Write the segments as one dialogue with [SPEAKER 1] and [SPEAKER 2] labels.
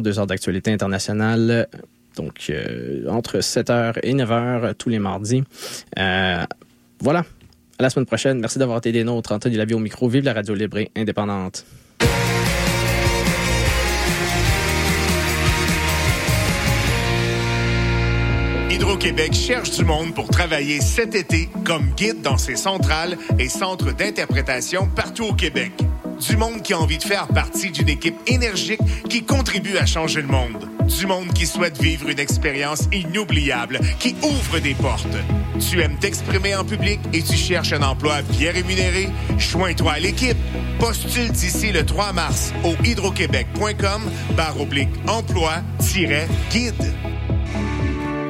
[SPEAKER 1] deux heures d'actualité internationale. Donc, euh, entre 7h et 9h tous les mardis. Euh, voilà. À la semaine prochaine. Merci d'avoir été des nôtres. Anthony Lavie au micro. Vive la radio libre et indépendante.
[SPEAKER 2] Hydro-Québec cherche du monde pour travailler cet été comme guide dans ses centrales et centres d'interprétation partout au Québec. Du monde qui a envie de faire partie d'une équipe énergique qui contribue à changer le monde. Du monde qui souhaite vivre une expérience inoubliable, qui ouvre des portes. Tu aimes t'exprimer en public et tu cherches un emploi bien rémunéré? Joins-toi à l'équipe. Postule d'ici le 3 mars au hydroquebec.com barre oblique emploi-guide.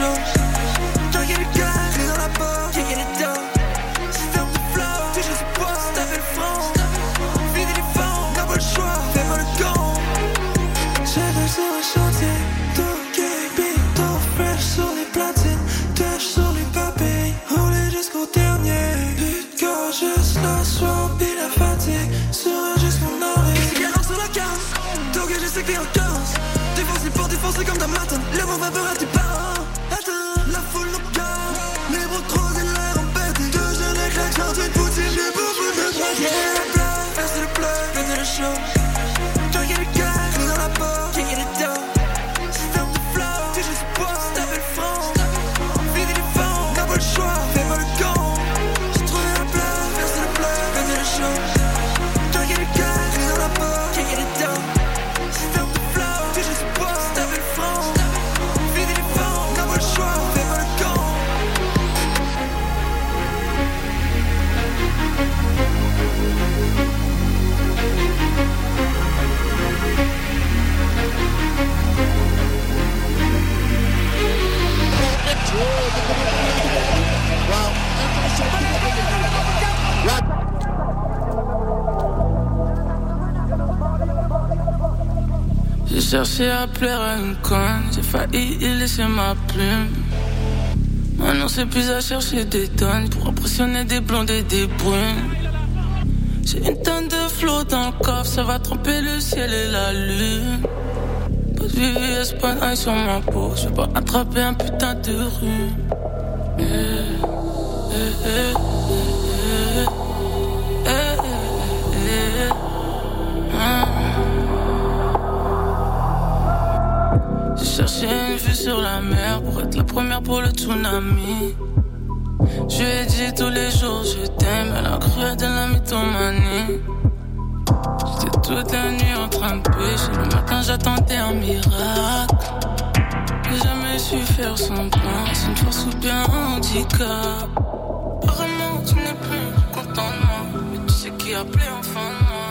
[SPEAKER 3] shoes. cherché à plaire à une conne, j'ai failli y laisser ma plume. Maintenant c'est plus à chercher des tonnes pour impressionner des blondes et des brunes. J'ai une tonne de flots dans le coffre, ça va tromper le ciel et la lune. Pas de VVS, pas sur ma peau, je vais pas attraper un putain de rue. sur la mer pour être la première pour le tsunami. Je lui ai dit tous les jours je t'aime, elle a cru de la mythomanie. J'étais toute la nuit en train de pêcher, le matin j'attendais un miracle. J'ai jamais su faire son plan, c'est une force ou bien un handicap. Apparemment tu n'es plus content de moi, mais tu sais qui a appelé enfin de moi.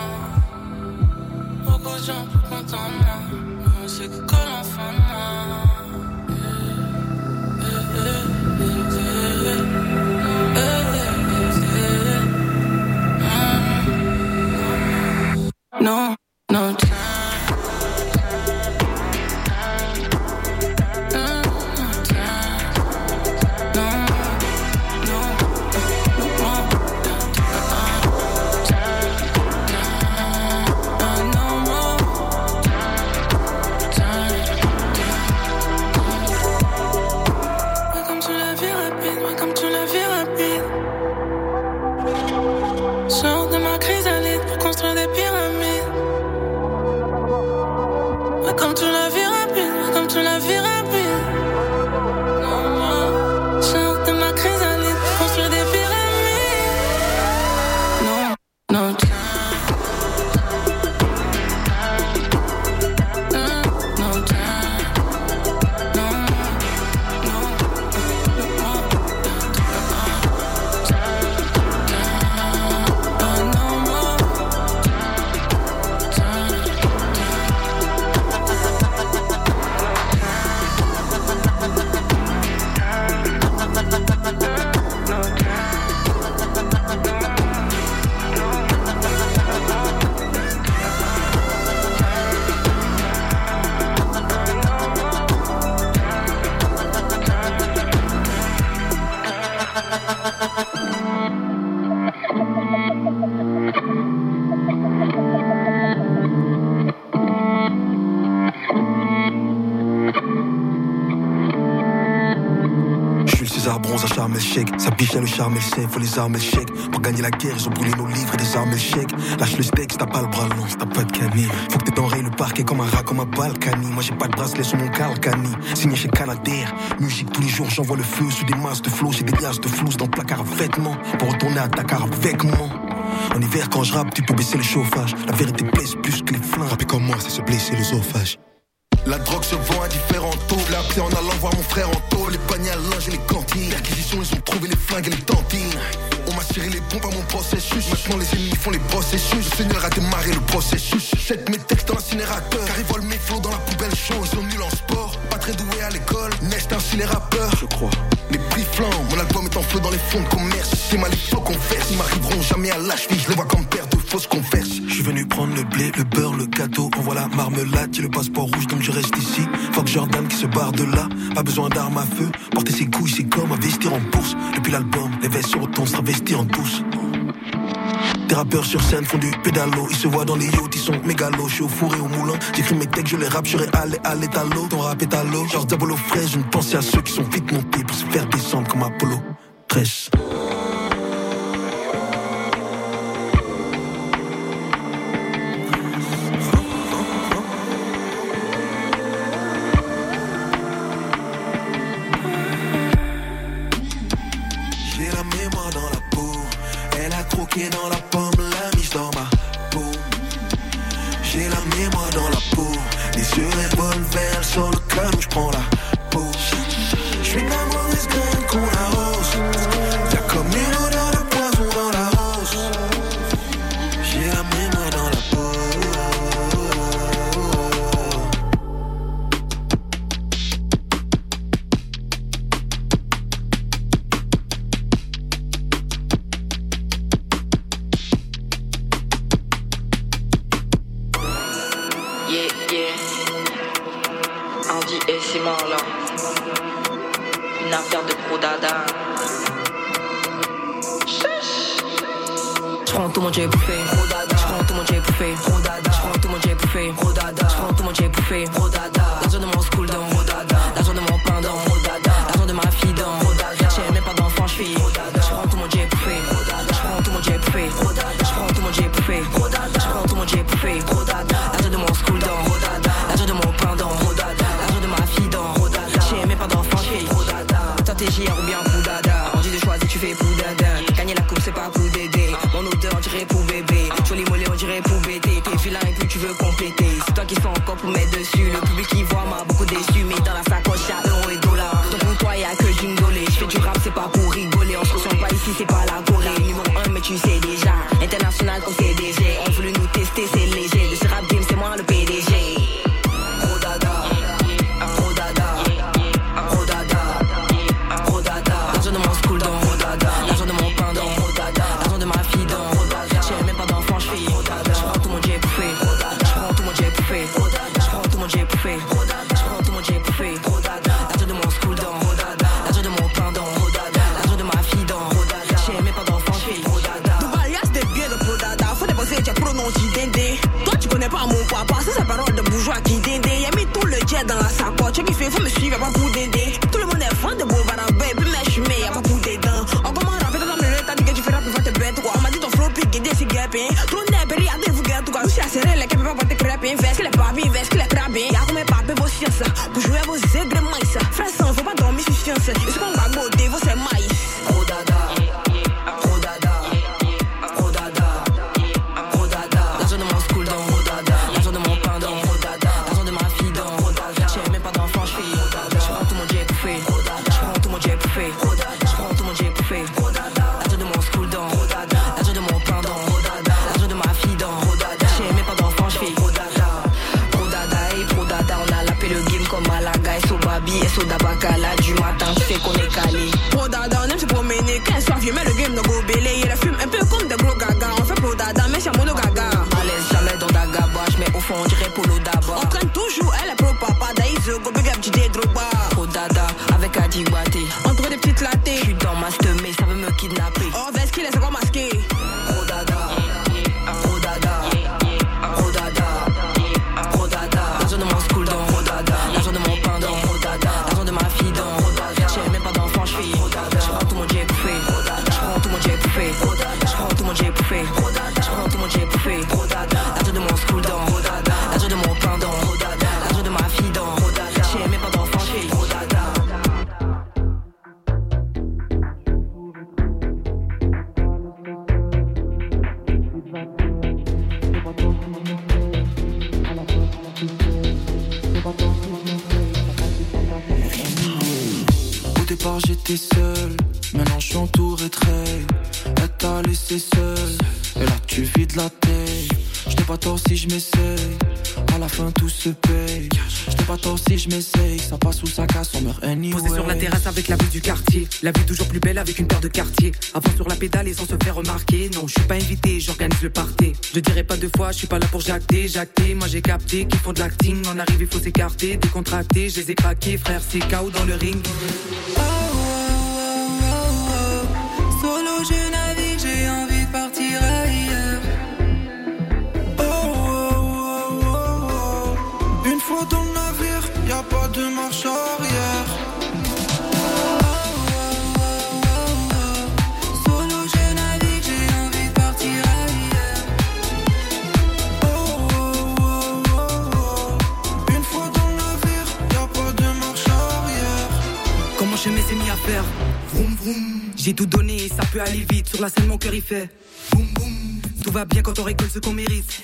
[SPEAKER 3] Beaucoup de gens plus contents de moi, mais on sait que
[SPEAKER 4] l'enfant le charme et le chef, faut les armes et. Pour gagner la guerre, ils ont brûlé nos livres et des armes et. Lâche le steak, t'as pas le bras long, t'as pas de canille. Faut que t'étenrayes le parquet comme un rat, comme un balcani. Moi j'ai pas de bracelet sur mon calcani. Signé chez Canadair, musique tous les jours, j'envoie le feu sous des masses de flots, j'ai des glaces de flous dans le placard vêtements. Pour retourner à Dakar avec moi. En hiver, quand je rappe, tu peux baisser le chauffage. La vérité blesse plus que les flingues. Rapper comme moi, c'est se blesser l'œsophage. La drogue se vend à différents taux. La clé en allant voir mon frère en les paniers à linge et les cantines. L'acquisition, ils ont trouvé les flingues et les dentines. On m'a tiré les pompes à mon processus. Maintenant, les ennemis font les processus. Le Seigneur a démarré le processus. Jette mes textes dans l'incinérateur. Car ils volent mes flots dans la poubelle chaude. Ils sont nuls en sport. Pas très doués à l'école. Nest ainsi. Je crois. Les prix. Mon album est en feu dans les fonds de commerce. C'est mal, il faut qu'on verse. Ils m'arriveront jamais à l'âge. Je les vois comme père faut ce. Je suis venu prendre le blé, le beurre, le gâteau. On la marmelade, j'ai le passeport rouge, donc je reste ici. Fuck Jordan qui se barre de là. Pas besoin d'armes à feu. Porter ses couilles, c'est comme investir en bourse. Depuis l'album, les vestes sur autant s'investir en douce. Des rappeurs sur scène font du pédalo. Ils se voient dans les yachts, ils sont mégalos. Je suis au four et au moulin. J'écris mes textes, je les rappe, je allé à l'étalo. Ton rap est à l'eau. Genre Diabolo frais, je ne pensais à ceux qui sont vite montés pour se faire descendre comme Apollo 13. Cali. La
[SPEAKER 5] vue toujours plus belle avec une paire de quartiers. Avant sur la pédale et sans se faire remarquer. Non, je suis pas invité, j'organise le party. Je dirais pas deux fois, je suis pas là pour jacter, jacter. Moi j'ai capté qu'ils font de l'acting. En arrive, il faut s'écarter, décontracter. Je les ai craqués, frère, c'est KO dans le ring.
[SPEAKER 6] Solo, je
[SPEAKER 5] Vroom vroom. J'ai tout donné et ça peut aller vite. Sur la scène, mon cœur il fait. Tout va bien quand on récolte ce qu'on mérite.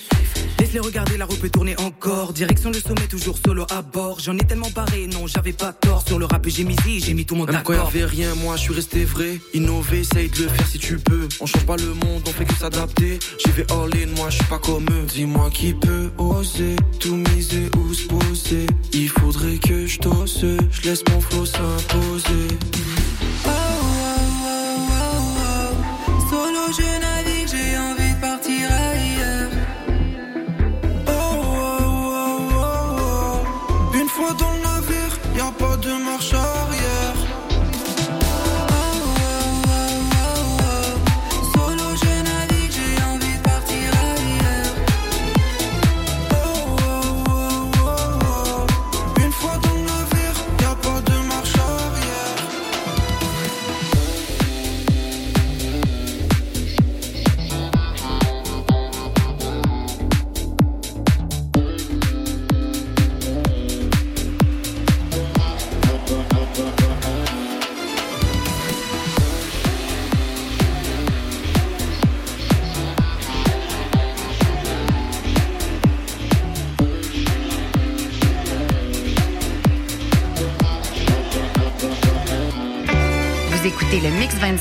[SPEAKER 5] Laisse-les regarder, la roue peut tourner encore. Direction le sommet, toujours solo à bord. J'en ai tellement barré, non, j'avais pas tort. Sur le rap, j'ai misé, j'ai mis tout mon
[SPEAKER 7] Même quand
[SPEAKER 5] accord.
[SPEAKER 7] y'avait rien, moi je suis resté vrai. Innover, essaye de le faire si tu peux. On change pas le monde, on fait que s'adapter. J'y vais all in, moi je suis pas comme eux. Dis-moi qui peut oser tout miser ou se poser. Il faudrait que je t'ose, je laisse mon flow s'imposer.
[SPEAKER 6] Solo, je navigue, j'ai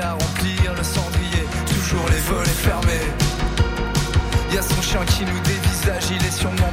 [SPEAKER 8] à remplir le cendrier. Toujours les volets fermés. Y a son chien qui nous dévisage, il est sûrement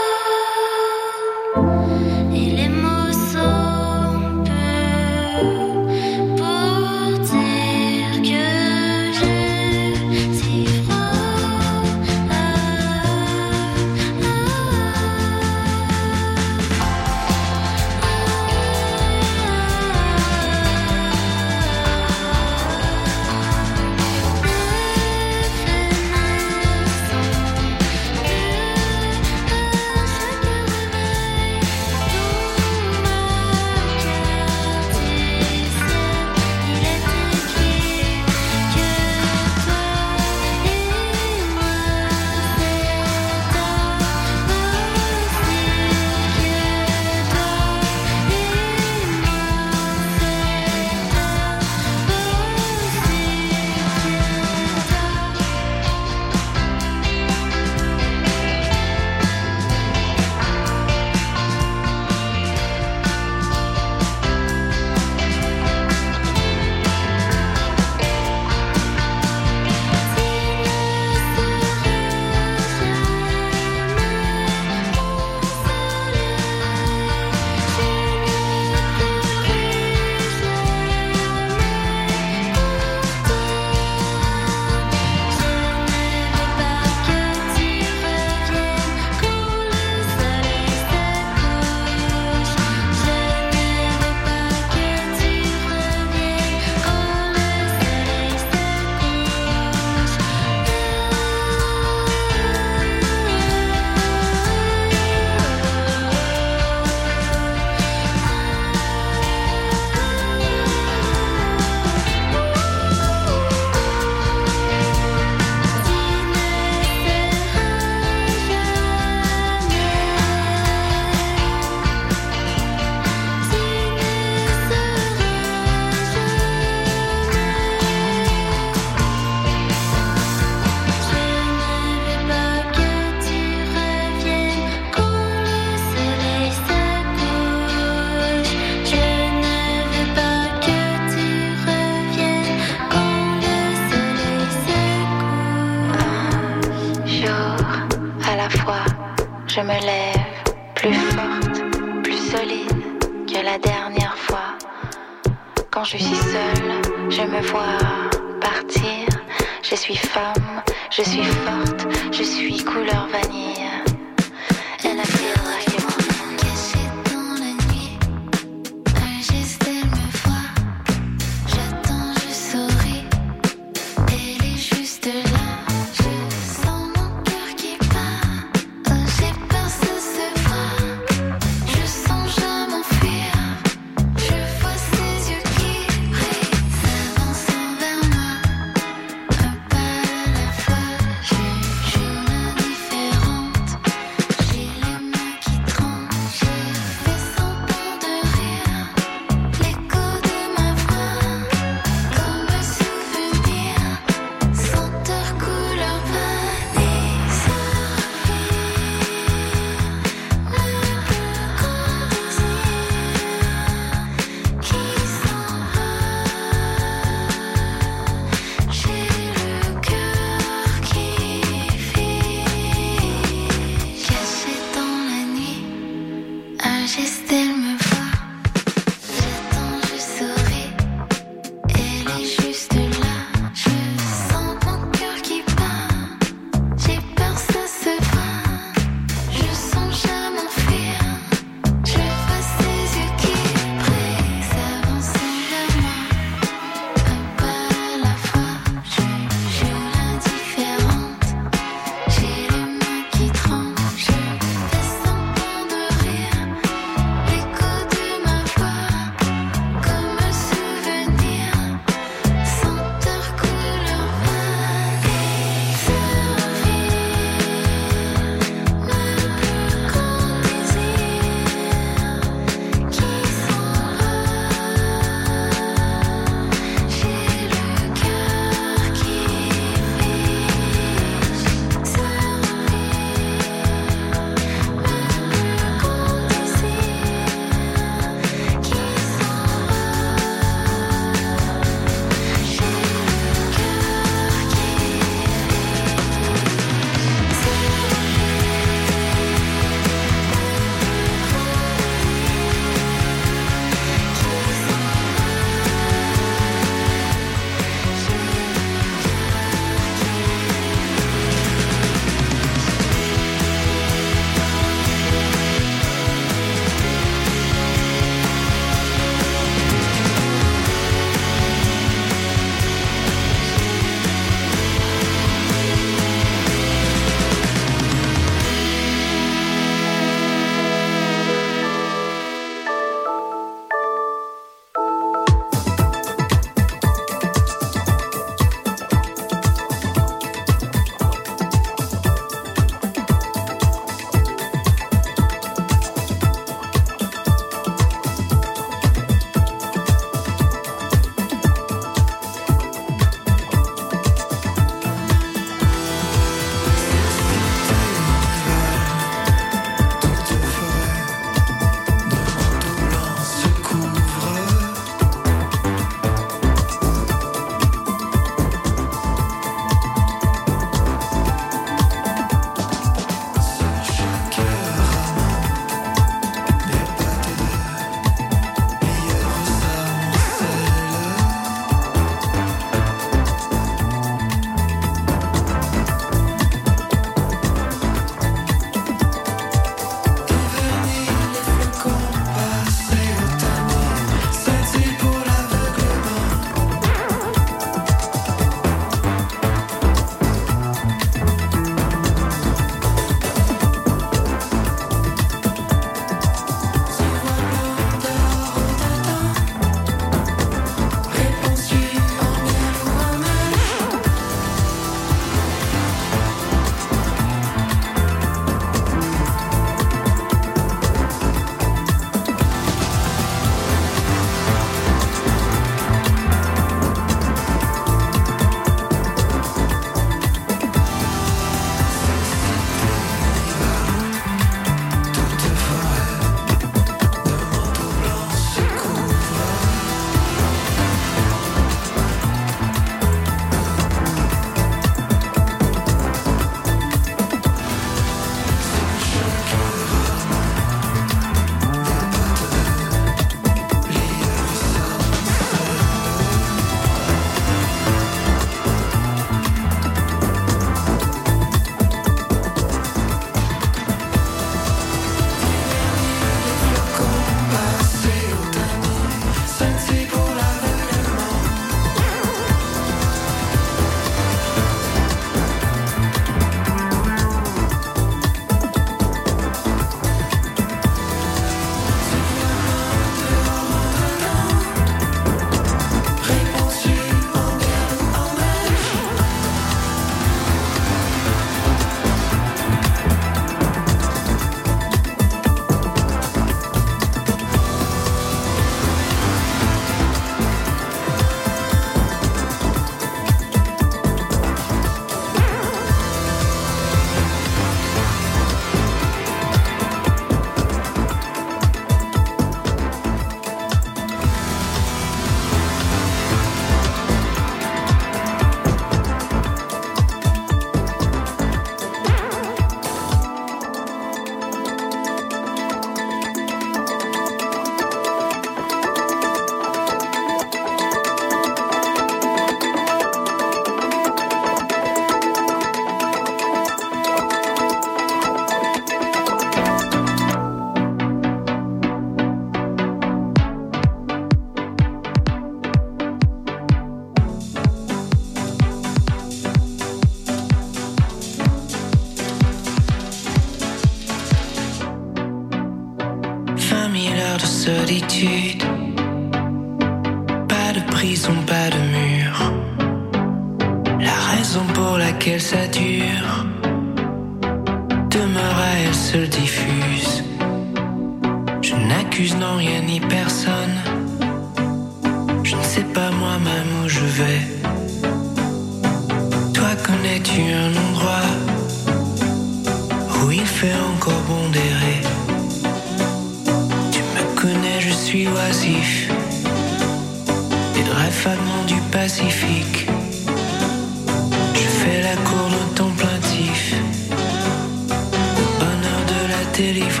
[SPEAKER 9] de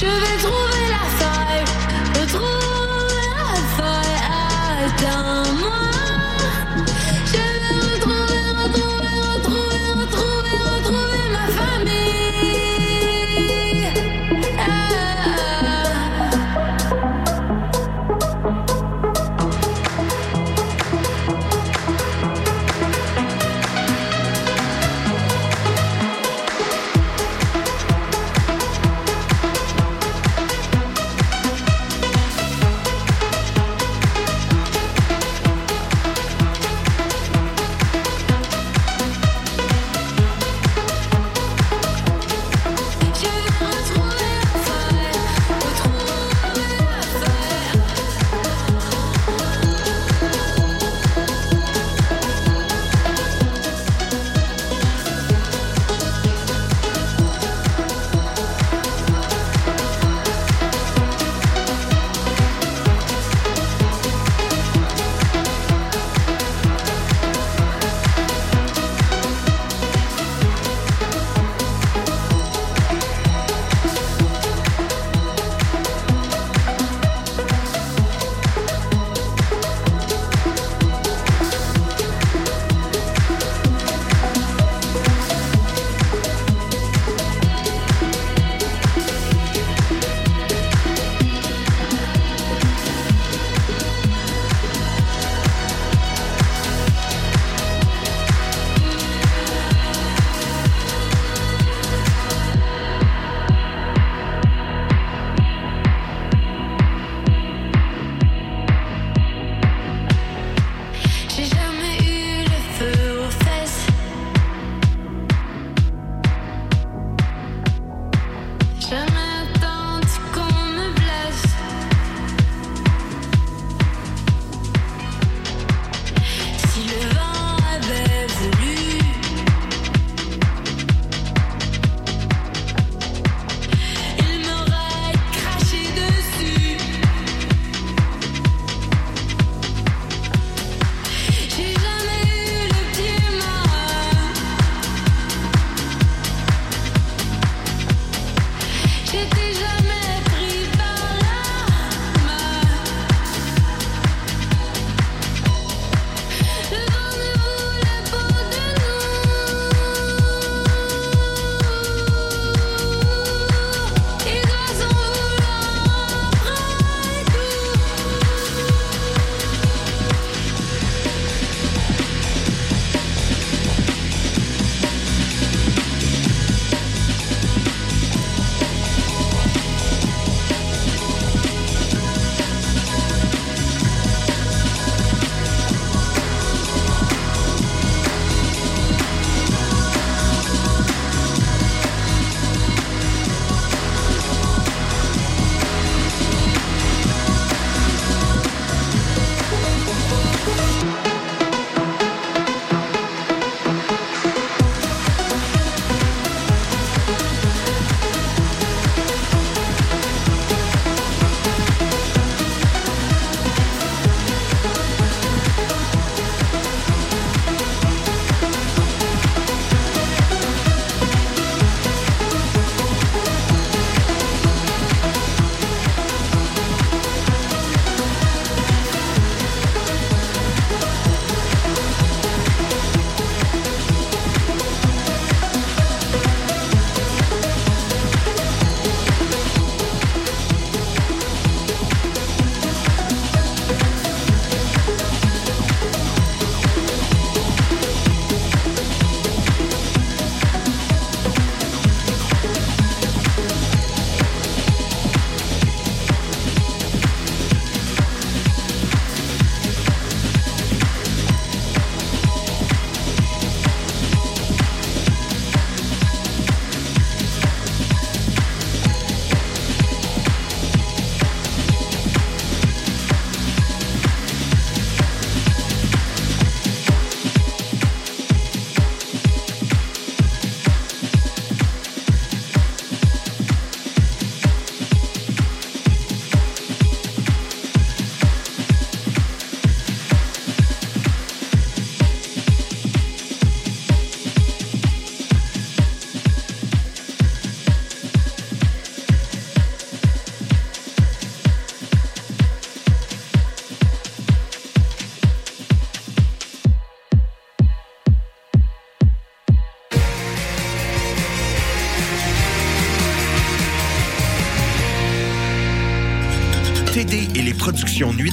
[SPEAKER 9] je
[SPEAKER 10] vais
[SPEAKER 11] trouver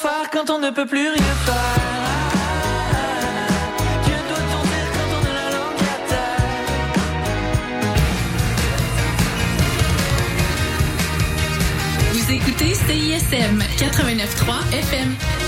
[SPEAKER 12] Faire quand on ne peut plus rien faire
[SPEAKER 13] écoutez CISM 89.3 FM.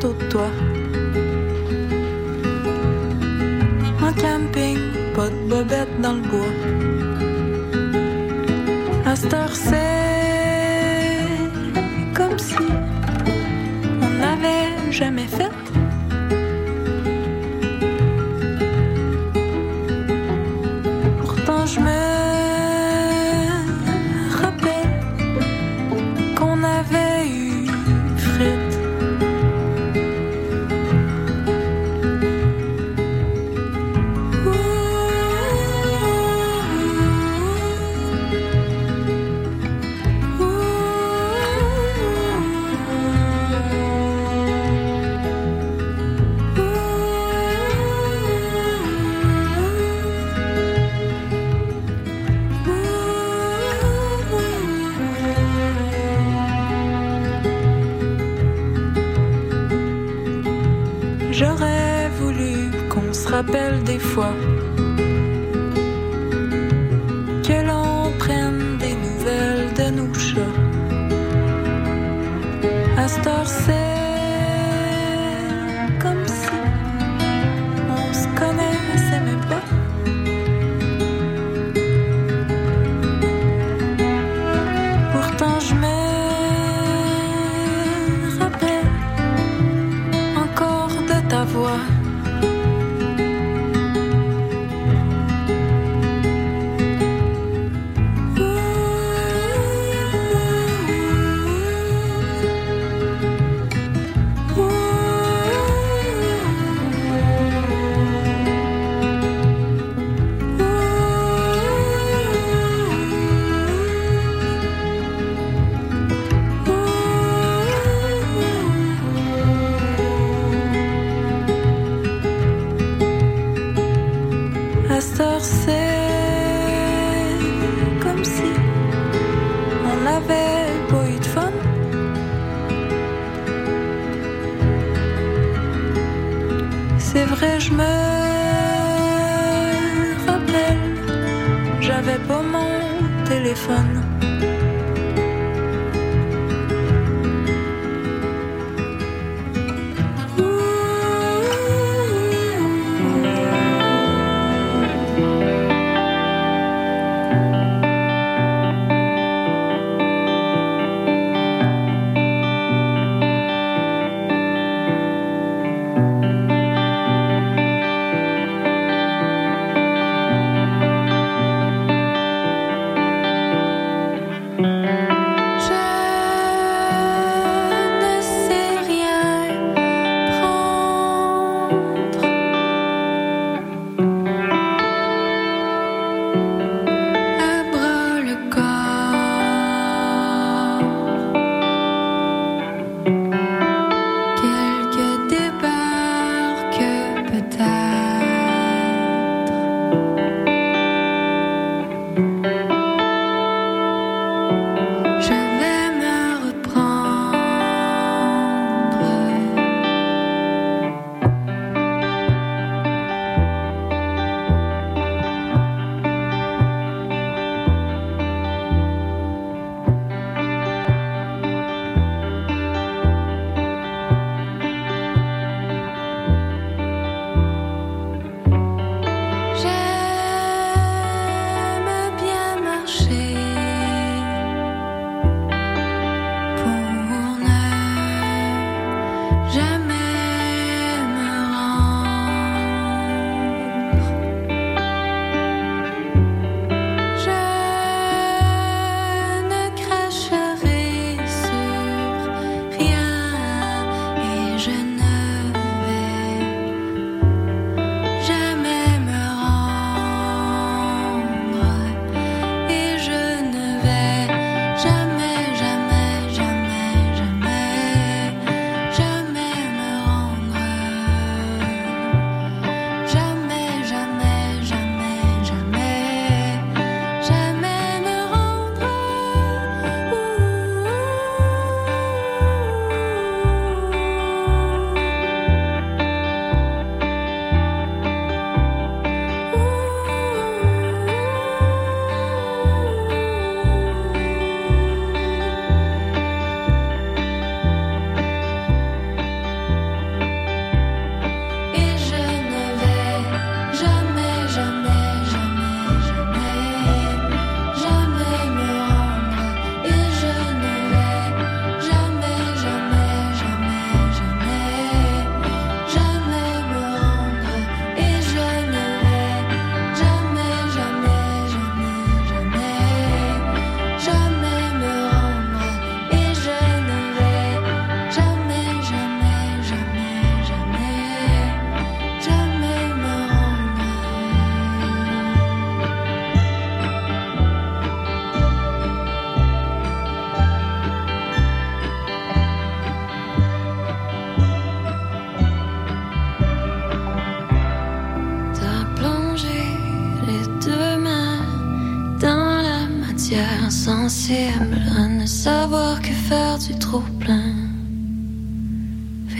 [SPEAKER 14] château de toi. En camping, pas de bobette dans le bois. À cette c'est comme si on n'avait jamais fait.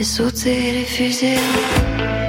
[SPEAKER 15] Fais sauter les fusées.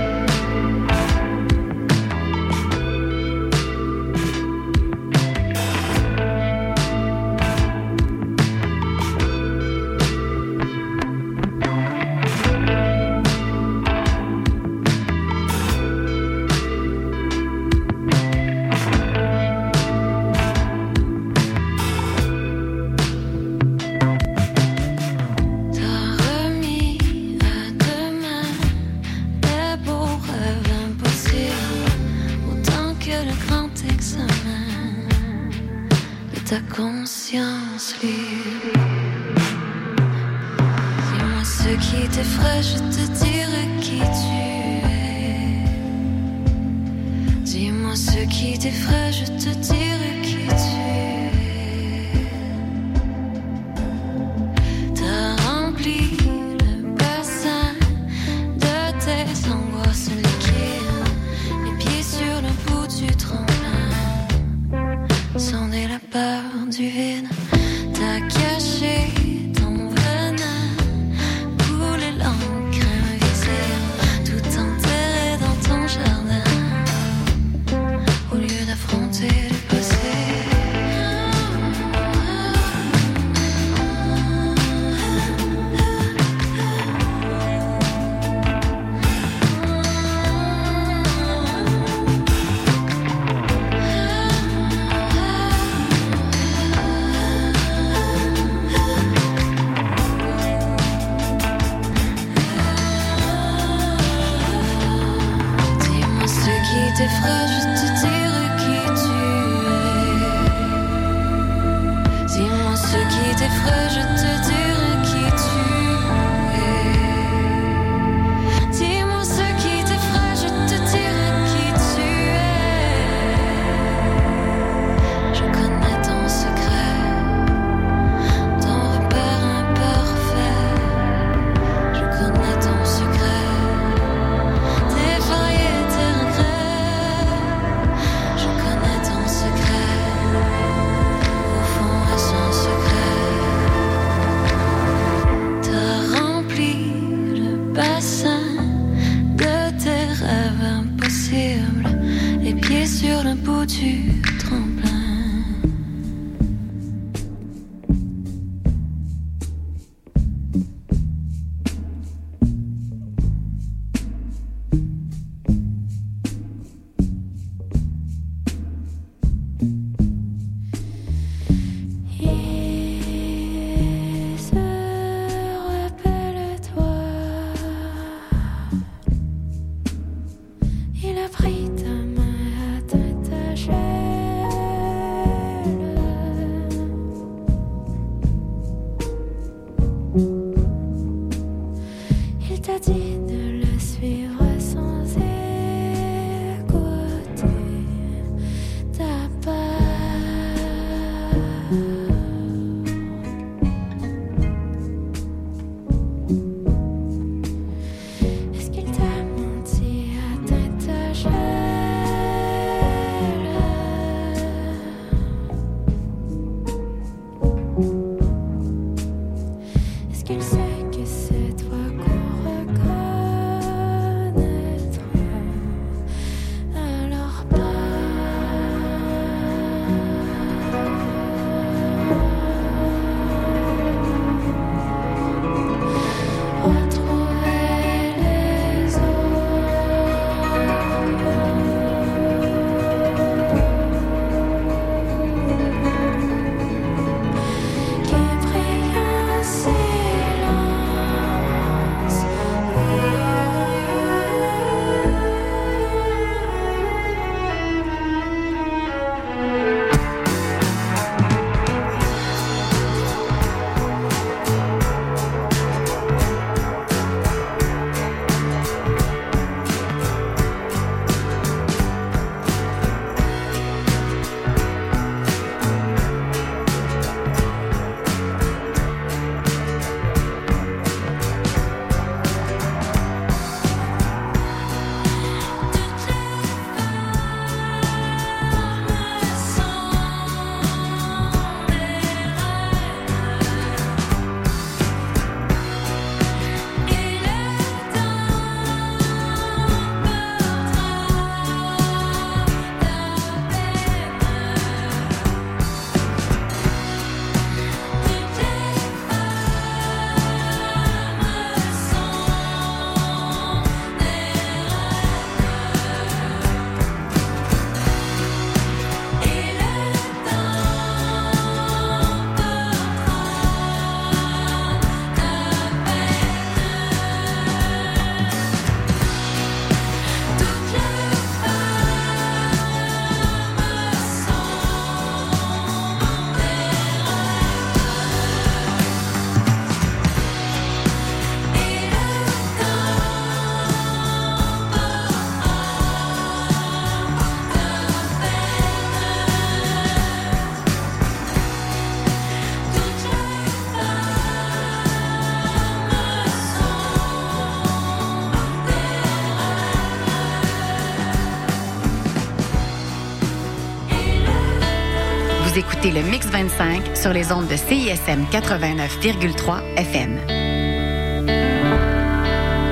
[SPEAKER 15] sur les ondes de CISM 89,3 FM.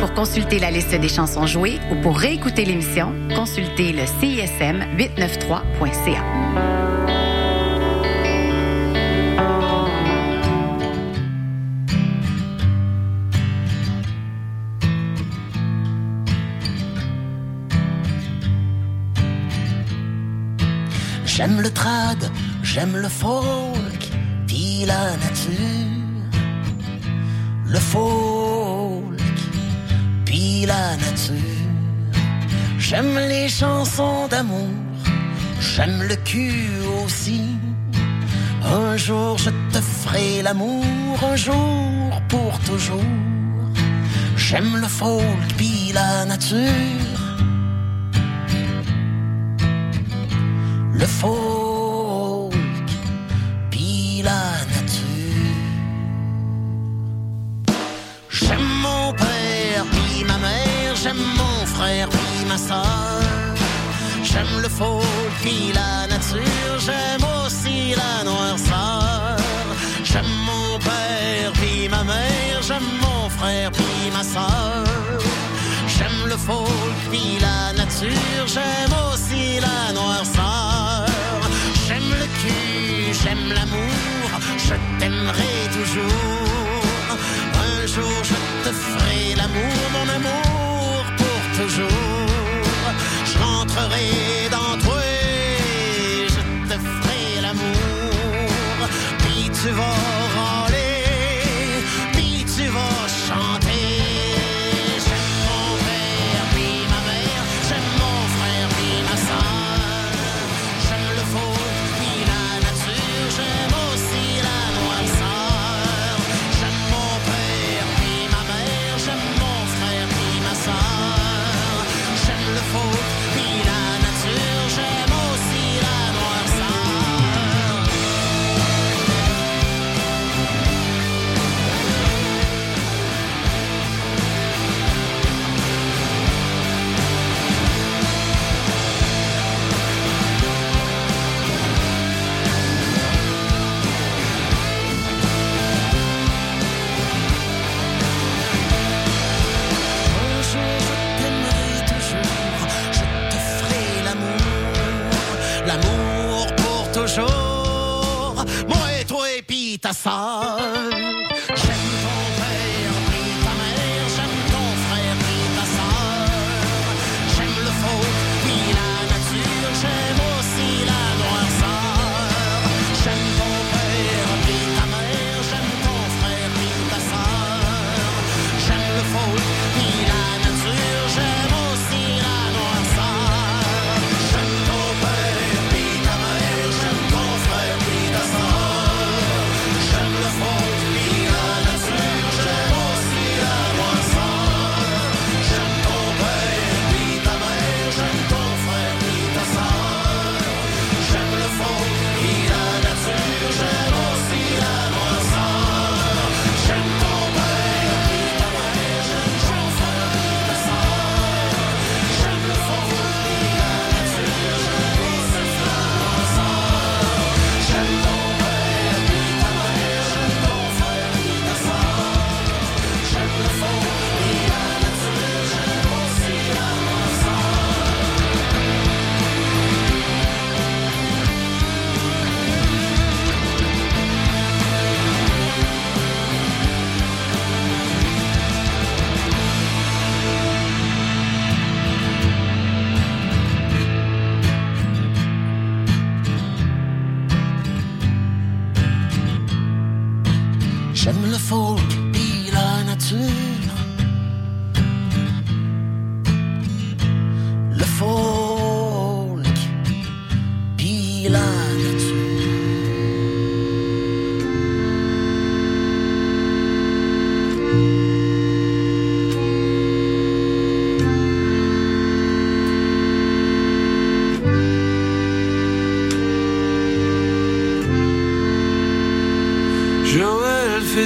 [SPEAKER 15] Pour consulter la liste des chansons jouées ou pour réécouter l'émission, consultez le CISM 893.ca.
[SPEAKER 16] J'aime le trad, j'aime le faux j'aime le cul aussi. Un jour je te ferai l'amour, un jour pour toujours. J'aime le folk puis la nature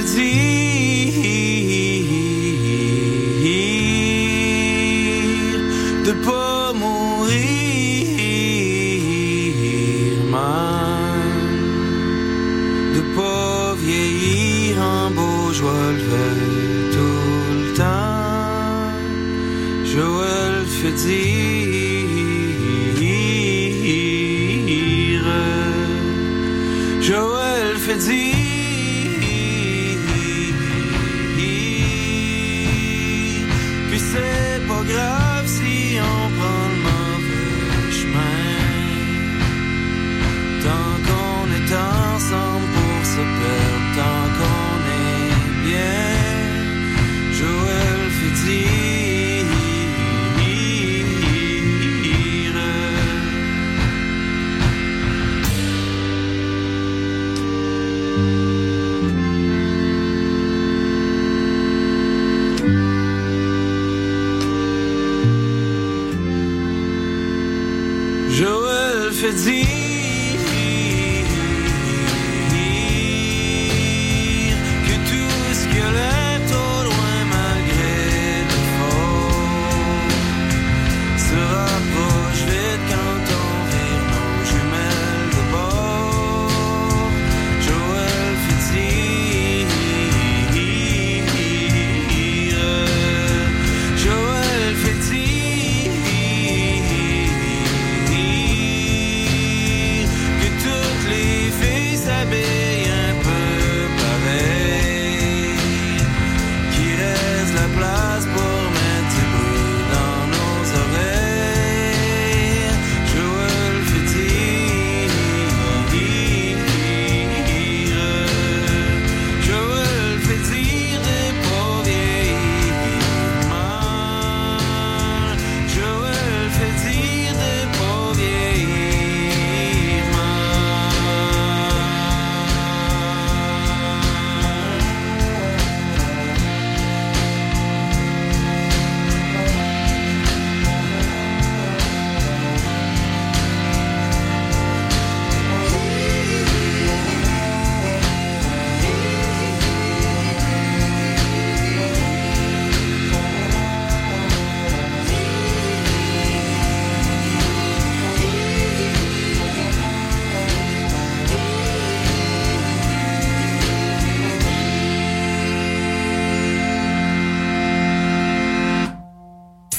[SPEAKER 17] disease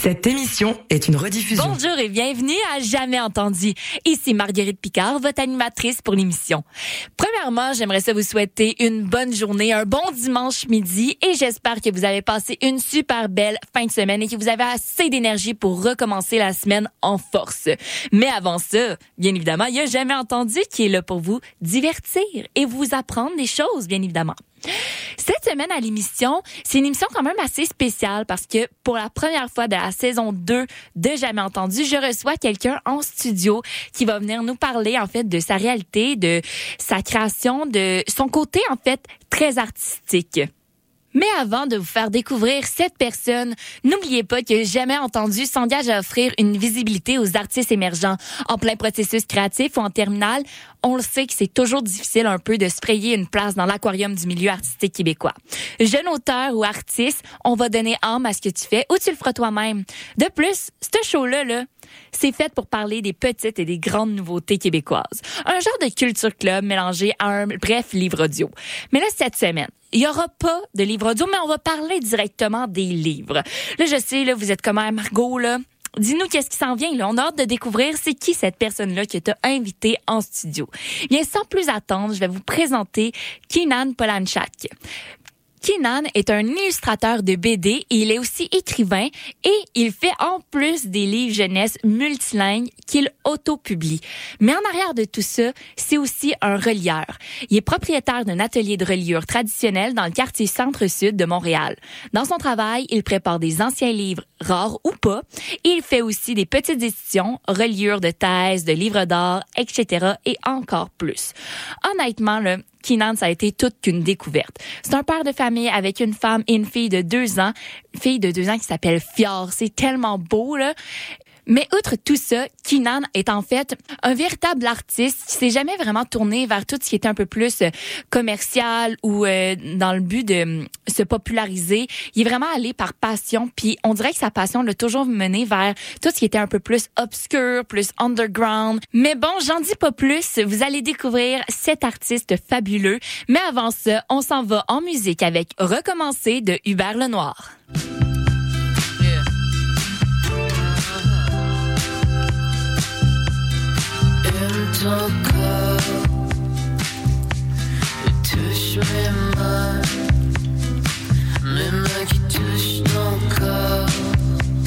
[SPEAKER 18] Cette émission est une rediffusion.
[SPEAKER 19] Bonjour et bienvenue à Jamais entendu. Ici Marguerite Picard, votre animatrice pour l'émission. Premièrement, j'aimerais ça vous souhaiter une bonne journée, un bon dimanche midi et j'espère que vous avez passé une super belle fin de semaine et que vous avez assez d'énergie pour recommencer la semaine en force. Mais avant ça, bien évidemment, il y a Jamais entendu qui est là pour vous divertir et vous apprendre des choses, bien évidemment. Cette semaine à l'émission, c'est une émission quand même assez spéciale parce que pour la première fois de la saison 2 de Jamais entendu, je reçois quelqu'un en studio qui va venir nous parler en fait de sa réalité, de sa création, de son côté en fait très artistique. Mais avant de vous faire découvrir cette personne, n'oubliez pas que Jamais Entendu s'engage à offrir une visibilité aux artistes émergents en plein processus créatif ou en terminale. On le sait que c'est toujours difficile un peu de se frayer une place dans l'aquarium du milieu artistique québécois. Jeune auteur ou artiste, on va donner âme à ce que tu fais ou tu le feras toi-même. De plus, ce show-là, là, c'est fait pour parler des petites et des grandes nouveautés québécoises. Un genre de culture club mélangé à un bref livre audio. Mais là, cette semaine, il y aura pas de livre audio, mais on va parler directement des livres. Là, je sais, là, vous êtes comme Margot, là. Dis-nous qu'est-ce qui s'en vient. Là. On a hâte de découvrir c'est qui cette personne-là que tu as invité en studio. Bien, sans plus attendre, je vais vous présenter Kinan Polanchak. Kinan est un illustrateur de BD il est aussi écrivain et il fait en plus des livres jeunesse multilingues qu'il autopublie. Mais en arrière de tout ça, c'est aussi un relieur. Il est propriétaire d'un atelier de reliure traditionnel dans le quartier centre-sud de Montréal. Dans son travail, il prépare des anciens livres rares ou pas et il fait aussi des petites éditions, reliures de thèses, de livres d'art, etc. et encore plus. Honnêtement, le Ça a été toute qu'une découverte. C'est un père de famille avec une femme et une fille de deux ans, fille de deux ans qui s'appelle Fior. C'est tellement beau, là. Mais outre tout ça, Kinan est en fait un véritable artiste qui s'est jamais vraiment tourné vers tout ce qui était un peu plus euh, commercial ou euh, dans le but de euh, se populariser. Il est vraiment allé par passion, puis on dirait que sa passion l'a toujours mené vers tout ce qui était un peu plus obscur, plus underground. Mais bon, j'en dis pas plus. Vous allez découvrir cet artiste fabuleux. Mais avant ça, on s'en va en musique avec Recommencer de Hubert Lenoir. So girl, It touch me, my